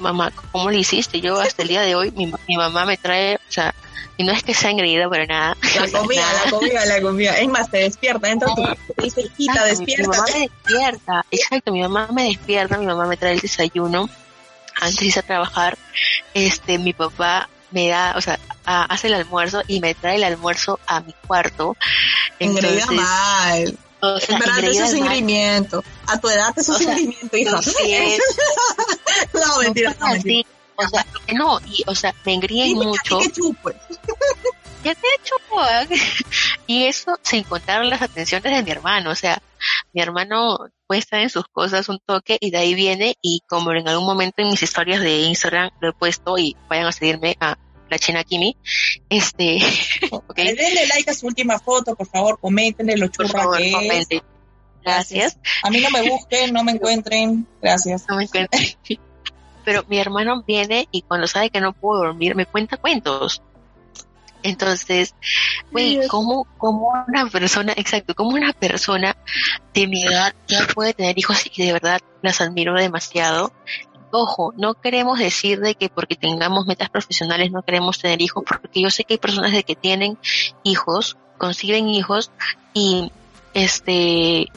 mamá, ¿cómo lo hiciste? Yo hasta el día de hoy, mi, mi mamá me trae, o sea, y no es que sea engreída para nada. La comida, Nada. la comida, la comida. Es más, te despierta, entra tu te dice, hijita, Exacto, mi- mamá despierta. me despierta, exacto, mi mamá me despierta, mi mamá me trae el desayuno antes de irse a trabajar, este, mi papá me da, o sea, a- hace el almuerzo y me trae el almuerzo a mi cuarto. Entonces, mal. O sea, verdad, eso engreída es mal. engreimiento. A tu edad, eso O sea, hija. Sí, es, No, mentira, no, mentira. o sea, no, y, o sea, me engríen mucho. ¿qué chupo? Ya te he hecho, y eso sin contar las atenciones de mi hermano, o sea, mi hermano puede estar en sus cosas un toque y de ahí viene y como en algún momento en mis historias de Instagram lo he puesto y vayan a seguirme a la China Kimi, este, okay. denle like a su última foto, por favor, coméntenle lo churra que es. Gracias. A mí no me busquen, no me encuentren. Gracias. No me encuentren. Pero mi hermano viene y cuando sabe que no puedo dormir me cuenta cuentos. Entonces, güey, ¿cómo, ¿cómo una persona, exacto, como una persona de mi edad ya puede tener hijos y de verdad las admiro demasiado? Ojo, no queremos decir de que porque tengamos metas profesionales no queremos tener hijos, porque yo sé que hay personas de que tienen hijos, consiguen hijos y este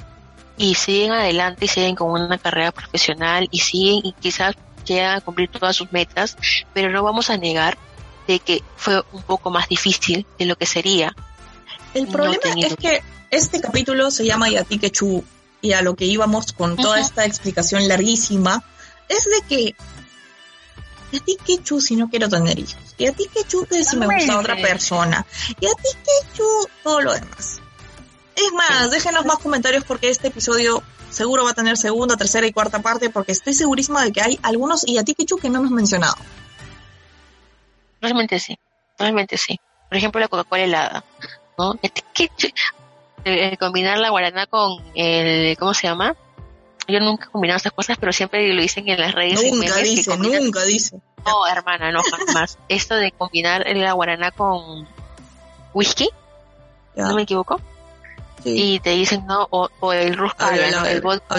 y siguen adelante y siguen con una carrera profesional y siguen y quizás llegan a cumplir todas sus metas, pero no vamos a negar de que fue un poco más difícil de lo que sería. El problema es que este capítulo se llama Yati Quechu y a lo que íbamos con toda esta explicación larguísima es de que y a ti Quechu si no quiero tener hijos, y a ti Quechu que si me gusta otra persona, y a ti Quechu todo lo demás. Es más, déjenos más comentarios porque este episodio seguro va a tener segunda, tercera y cuarta parte porque estoy segurísima de que hay algunos y a ti Quechu que no hemos mencionado. Realmente sí, realmente sí. Por ejemplo, la Coca-Cola helada, ¿no? Eh, combinar la guaraná con el, ¿cómo se llama? Yo nunca he combinado esas cosas, pero siempre lo dicen en las redes. Nunca dice, nunca dice. No, hermana, no, jamás. Esto de combinar la guaraná con whisky, ¿no me equivoco? Sí. Y te dicen, no, o, el ruscaya, ¿no? el vodka,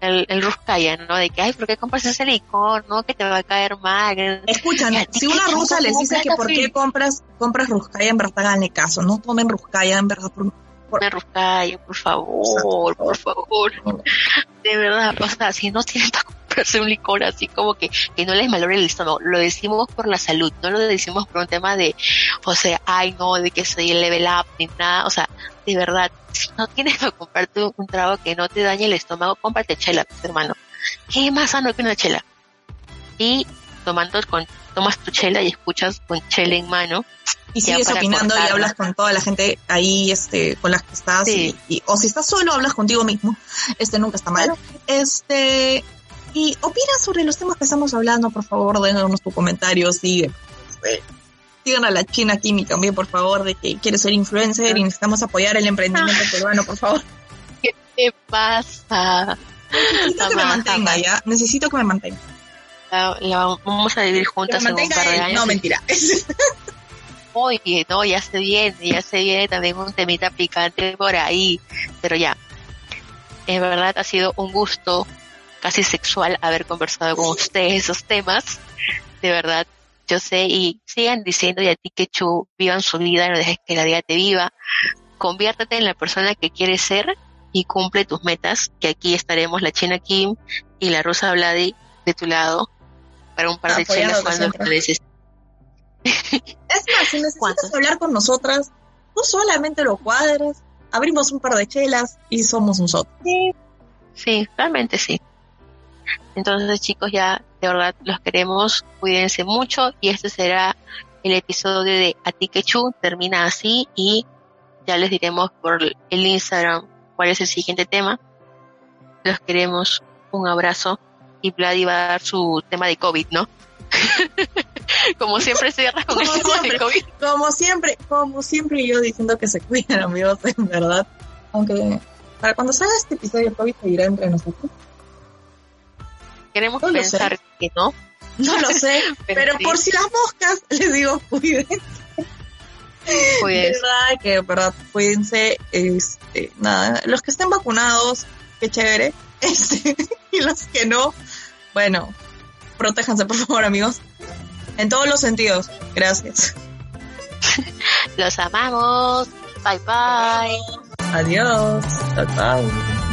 el, el ruscaya, ¿no? De que, ay, ¿por qué compras ese licor? No, que te va a caer mal. Escuchan, si una rusa les dice que por qué compras, compras ruscaya, en verdad háganle caso, no tomen ruscaya, en verdad, por, por... Ruscaya, por favor, por favor. De verdad, o sea, si no tienen para comprarse un licor así como que, que no les malore el estómago, lo decimos por la salud, no lo decimos por un tema de, o sea, ay no, de que soy el level up ni nada, o sea, de verdad, si no tienes que comprarte un trago que no te dañe el estómago, cómprate chela, hermano. ¿Qué más sano que una chela? Y tomando con, tomas tu chela y escuchas con chela en mano. Y sigues opinando y hablas con toda la gente ahí, este, con las que estás. Y, o si estás solo, hablas contigo mismo. Este nunca está mal. Este, y opina sobre los temas que estamos hablando, por favor, déjanos tu comentario, sigue. Sigan a la China Kimi también, por favor, de que quiere ser influencer y necesitamos apoyar el emprendimiento ah. peruano, por favor. ¿Qué te pasa? Necesito que me mantenga, ¿ya? Necesito que me mantenga. La, vamos a vivir juntas en un par de años. No, mentira. Oye, no, ya se viene, ya se viene también un temita picante por ahí, pero ya. Es verdad, ha sido un gusto casi sexual haber conversado con ustedes esos temas. De verdad, yo sé, y sigan diciendo y a ti que chu, vivan su vida, no dejes que la vida te viva, conviértete en la persona que quieres ser y cumple tus metas, que aquí estaremos la China Kim y la Rosa Vladi de tu lado para un par de chelas cuando Es más, si necesitas hablar con nosotras, tú solamente lo cuadras, abrimos un par de chelas y somos nosotros. Sí, sí, realmente sí. Entonces chicos, ya de verdad los queremos, cuídense mucho y este será el episodio de Atikechu, termina así y ya les diremos por el Instagram cuál es el siguiente tema. Los queremos, un abrazo y Vladi va a dar su tema de COVID, ¿no? como siempre cierra con el tema de COVID. Como siempre, como siempre yo diciendo que se cuiden amigos, en verdad. Aunque para cuando salga este episodio COVID seguirá entre nosotros. Queremos pensar que no. No lo sé, pero, por si las moscas, les digo, cuídense. Cuídense. verdad que, verdad, cuídense. Este, nada, los que estén vacunados, qué chévere. Este, y los que no, bueno, protéjanse, por favor, amigos. En todos los sentidos. Gracias. Los amamos. Bye bye. Adiós. Chao, chao.